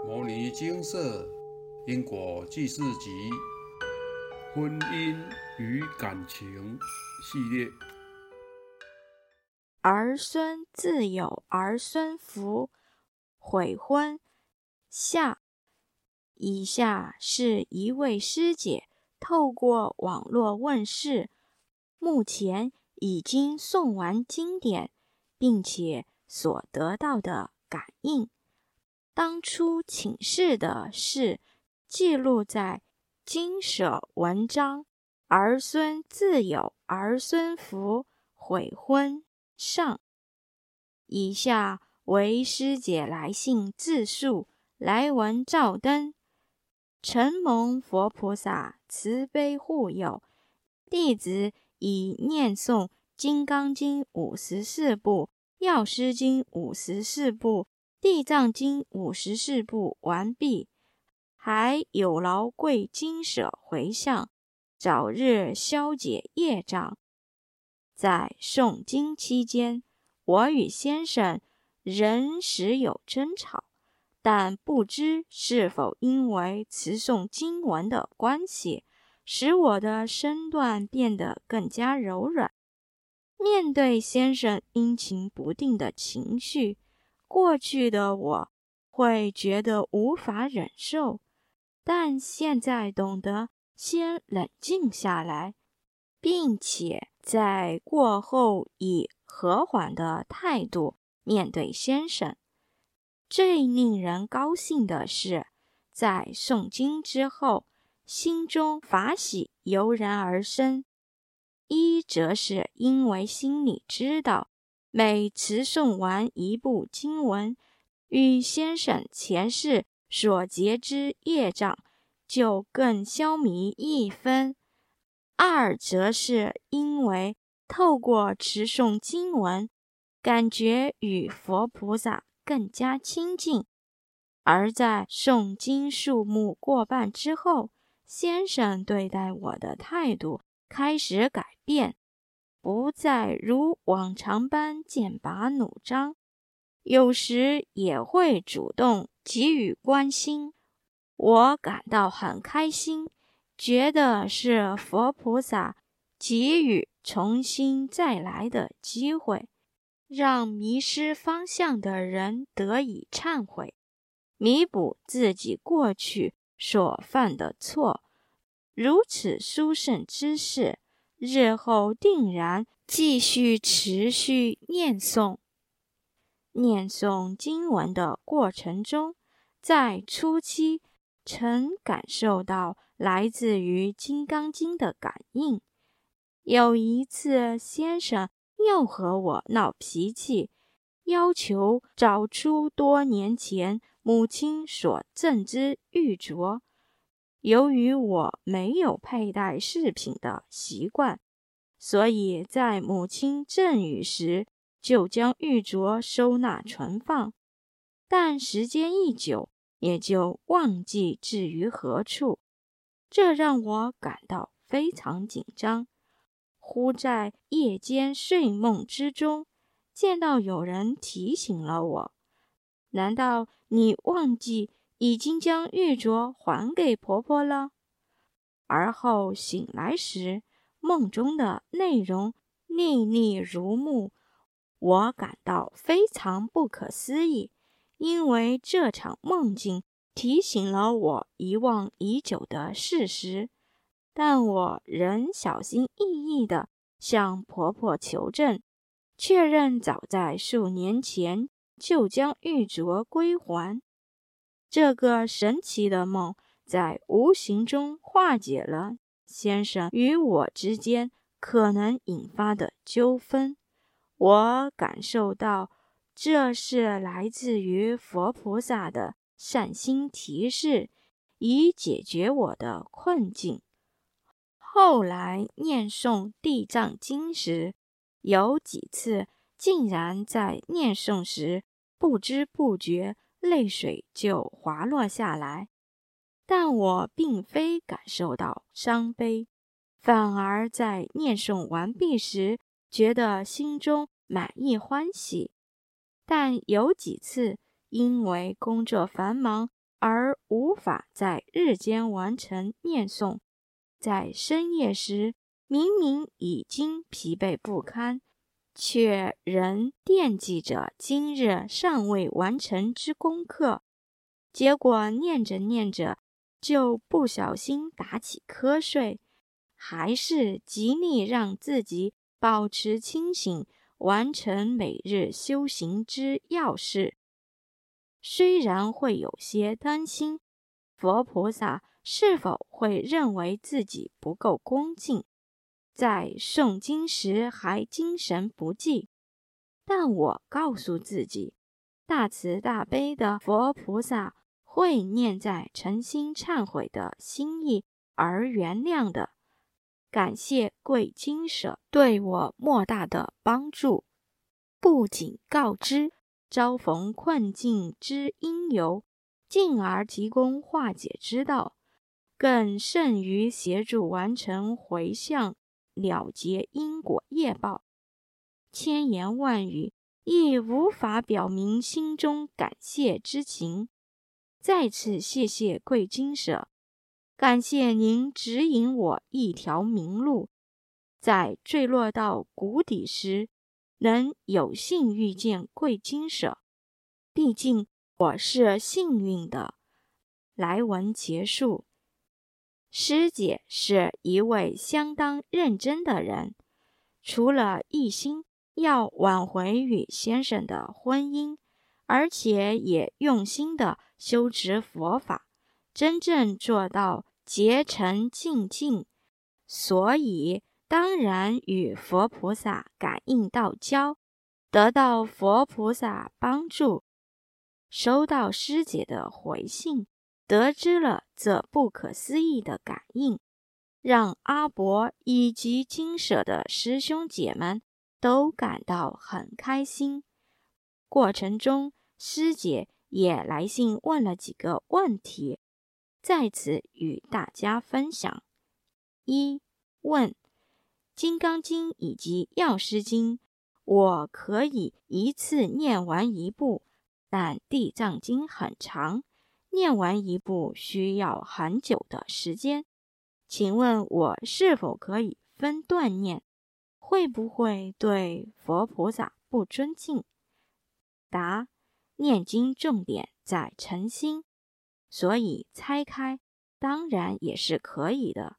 《摩尼经社因果记事集》婚姻与感情系列。儿孙自有儿孙福，悔婚下。以下是一位师姐透过网络问世，目前已经诵完经典，并且所得到的感应。当初请示的事，记录在经舍文章。儿孙自有儿孙福，悔婚上。以下为师姐来信自述，来文照登。承蒙佛菩萨慈悲护佑，弟子已念诵《金刚经》五十四部，《药师经》五十四部，《地藏经》五十四部完毕，还有劳贵金舍回向，早日消解业障。在诵经期间，我与先生仍时有争吵。但不知是否因为持诵经文的关系，使我的身段变得更加柔软。面对先生阴晴不定的情绪，过去的我会觉得无法忍受，但现在懂得先冷静下来，并且在过后以和缓的态度面对先生。最令人高兴的是，在诵经之后，心中法喜油然而生。一则是因为心里知道，每持诵完一部经文，与先生前世所结之业障就更消弭一分；二则是因为透过持诵经文，感觉与佛菩萨。更加亲近，而在诵经数目过半之后，先生对待我的态度开始改变，不再如往常般剑拔弩张，有时也会主动给予关心。我感到很开心，觉得是佛菩萨给予重新再来的机会。让迷失方向的人得以忏悔，弥补自己过去所犯的错。如此殊胜之事，日后定然继续持续念诵。念诵经文的过程中，在初期曾感受到来自于《金刚经》的感应。有一次，先生。又和我闹脾气，要求找出多年前母亲所赠之玉镯。由于我没有佩戴饰品的习惯，所以在母亲赠予时就将玉镯收纳存放。但时间一久，也就忘记置于何处，这让我感到非常紧张。忽在夜间睡梦之中，见到有人提醒了我：“难道你忘记已经将玉镯还给婆婆了？”而后醒来时，梦中的内容历历如目，我感到非常不可思议，因为这场梦境提醒了我遗忘已久的事实。但我仍小心翼翼地向婆婆求证，确认早在数年前就将玉镯归还。这个神奇的梦在无形中化解了先生与我之间可能引发的纠纷。我感受到这是来自于佛菩萨的善心提示，以解决我的困境。后来念诵《地藏经》时，有几次竟然在念诵时不知不觉泪水就滑落下来，但我并非感受到伤悲，反而在念诵完毕时觉得心中满意欢喜。但有几次因为工作繁忙，而无法在日间完成念诵，在深夜时明明已经疲惫不堪，却仍惦记着今日尚未完成之功课，结果念着念着就不小心打起瞌睡，还是极力让自己保持清醒，完成每日修行之要事。虽然会有些担心，佛菩萨是否会认为自己不够恭敬，在诵经时还精神不济，但我告诉自己，大慈大悲的佛菩萨会念在诚心忏悔的心意而原谅的。感谢贵经舍对我莫大的帮助，不仅告知。遭逢困境之因由，进而提供化解之道，更甚于协助完成回向、了结因果业报。千言万语亦无法表明心中感谢之情。再次谢谢贵金舍，感谢您指引我一条明路，在坠落到谷底时。能有幸遇见贵金舍，毕竟我是幸运的。来文结束。师姐是一位相当认真的人，除了一心要挽回与先生的婚姻，而且也用心的修持佛法，真正做到竭诚尽敬。所以。当然与佛菩萨感应道交，得到佛菩萨帮助，收到师姐的回信，得知了这不可思议的感应，让阿伯以及金舍的师兄姐们都感到很开心。过程中，师姐也来信问了几个问题，在此与大家分享。一问。《金刚经》以及《药师经》，我可以一次念完一部，但《地藏经》很长，念完一部需要很久的时间。请问我是否可以分段念？会不会对佛菩萨不尊敬？答：念经重点在诚心，所以拆开当然也是可以的。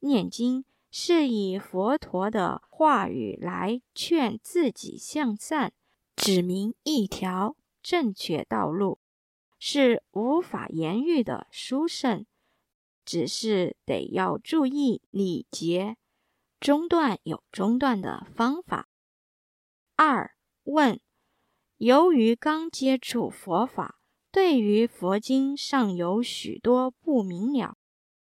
念经。是以佛陀的话语来劝自己向善，指明一条正确道路，是无法言喻的殊胜。只是得要注意礼节，中断有中断的方法。二问：由于刚接触佛法，对于佛经尚有许多不明了，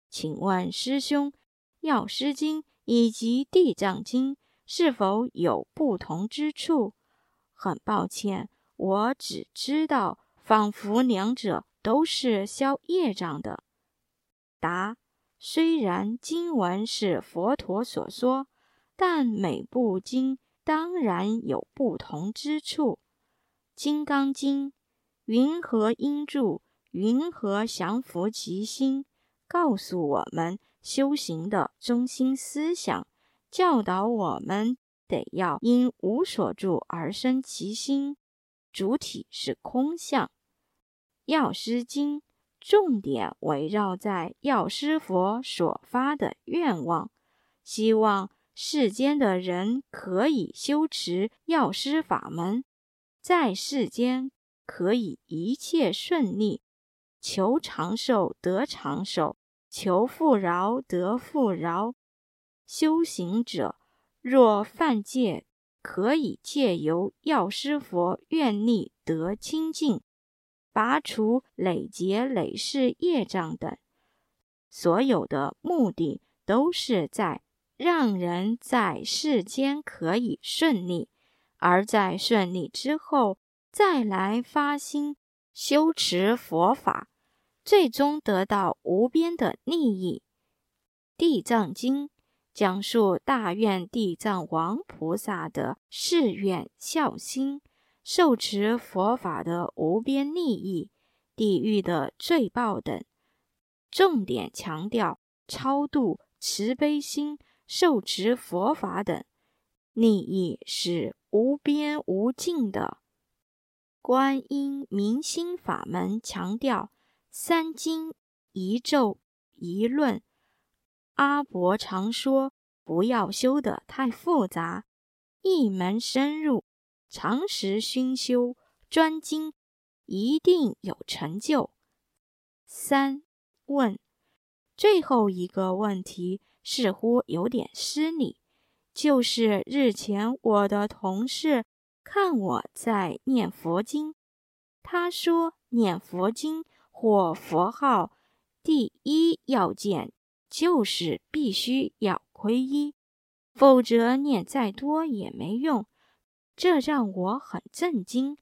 请问师兄。《药师经》以及《地藏经》是否有不同之处？很抱歉，我只知道，仿佛两者都是消业障的。答：虽然经文是佛陀所说，但每部经当然有不同之处。《金刚经》云何应住？云何降伏其心？告诉我们。修行的中心思想教导我们，得要因无所住而生其心，主体是空相。药师经重点围绕在药师佛所发的愿望，希望世间的人可以修持药师法门，在世间可以一切顺利，求长寿得长寿。求富饶得富饶，修行者若犯戒，可以借由药师佛愿力得清净，拔除累劫累世业障等。所有的目的都是在让人在世间可以顺利，而在顺利之后再来发心修持佛法。最终得到无边的利益。《地藏经》讲述大愿地藏王菩萨的誓愿孝心，受持佛法的无边利益，地狱的罪报等，重点强调超度、慈悲心、受持佛法等，利益是无边无尽的。观音明心法门强调三经一咒一论，阿伯常说不要修得太复杂，一门深入，常时熏修专精，一定有成就。三问，最后一个问题似乎有点失礼，就是日前我的同事。看我在念佛经，他说念佛经或佛号，第一要件就是必须要皈依，否则念再多也没用。这让我很震惊。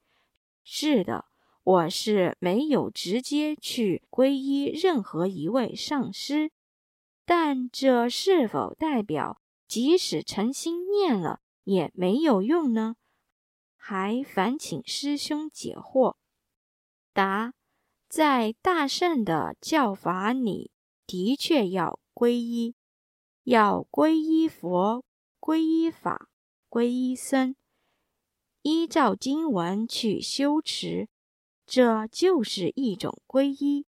是的，我是没有直接去皈依任何一位上师，但这是否代表即使诚心念了也没有用呢？还烦请师兄解惑。答：在大圣的教法里，的确要皈依，要皈依佛、皈依法、皈依僧，依照经文去修持，这就是一种皈依，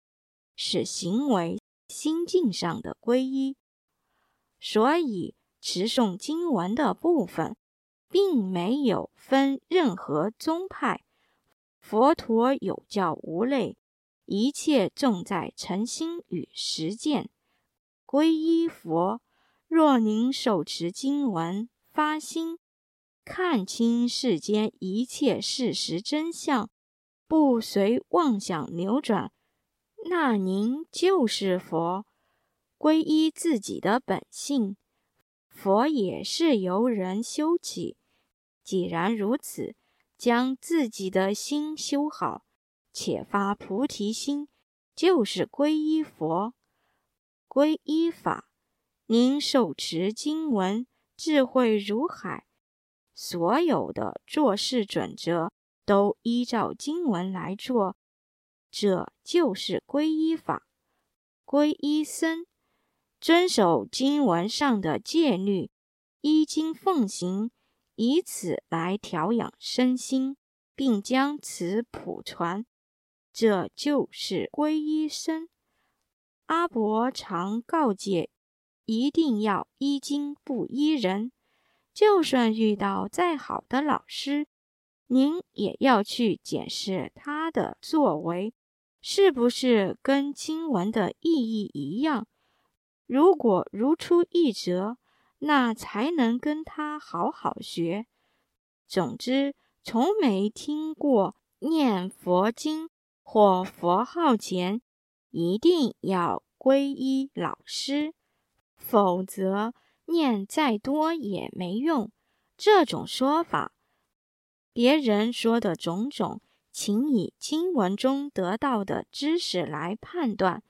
是行为心境上的皈依。所以持诵经文的部分。并没有分任何宗派，佛陀有教无类，一切重在诚心与实践。皈依佛，若您手持经文，发心看清世间一切事实真相，不随妄想流转，那您就是佛。皈依自己的本性，佛也是由人修起。既然如此，将自己的心修好，且发菩提心，就是皈依佛、皈依法。您手持经文，智慧如海，所有的做事准则都依照经文来做，这就是皈依法。皈依僧，遵守经文上的戒律，依经奉行。以此来调养身心，并将此普传，这就是皈依僧。阿伯常告诫，一定要依经不依人。就算遇到再好的老师，您也要去检视他的作为是不是跟经文的意义一样。如果如出一辙，那才能跟他好好学。总之，从没听过念佛经或佛号前一定要皈依老师，否则念再多也没用。这种说法，别人说的种种，请以经文中得到的知识来判断。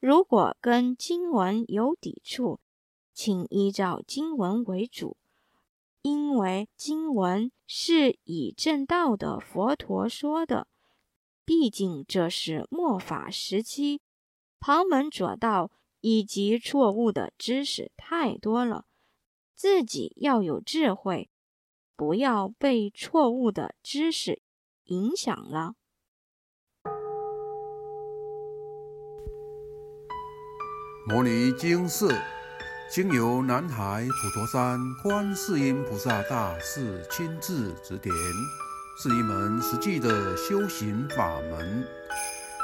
如果跟经文有抵触，请依照经文为主，因为经文是以正道的佛陀说的。毕竟这是末法时期，旁门左道以及错误的知识太多了，自己要有智慧，不要被错误的知识影响了。摩尼经寺。经由南海普陀山观世音菩萨大士亲自指点，是一门实际的修行法门，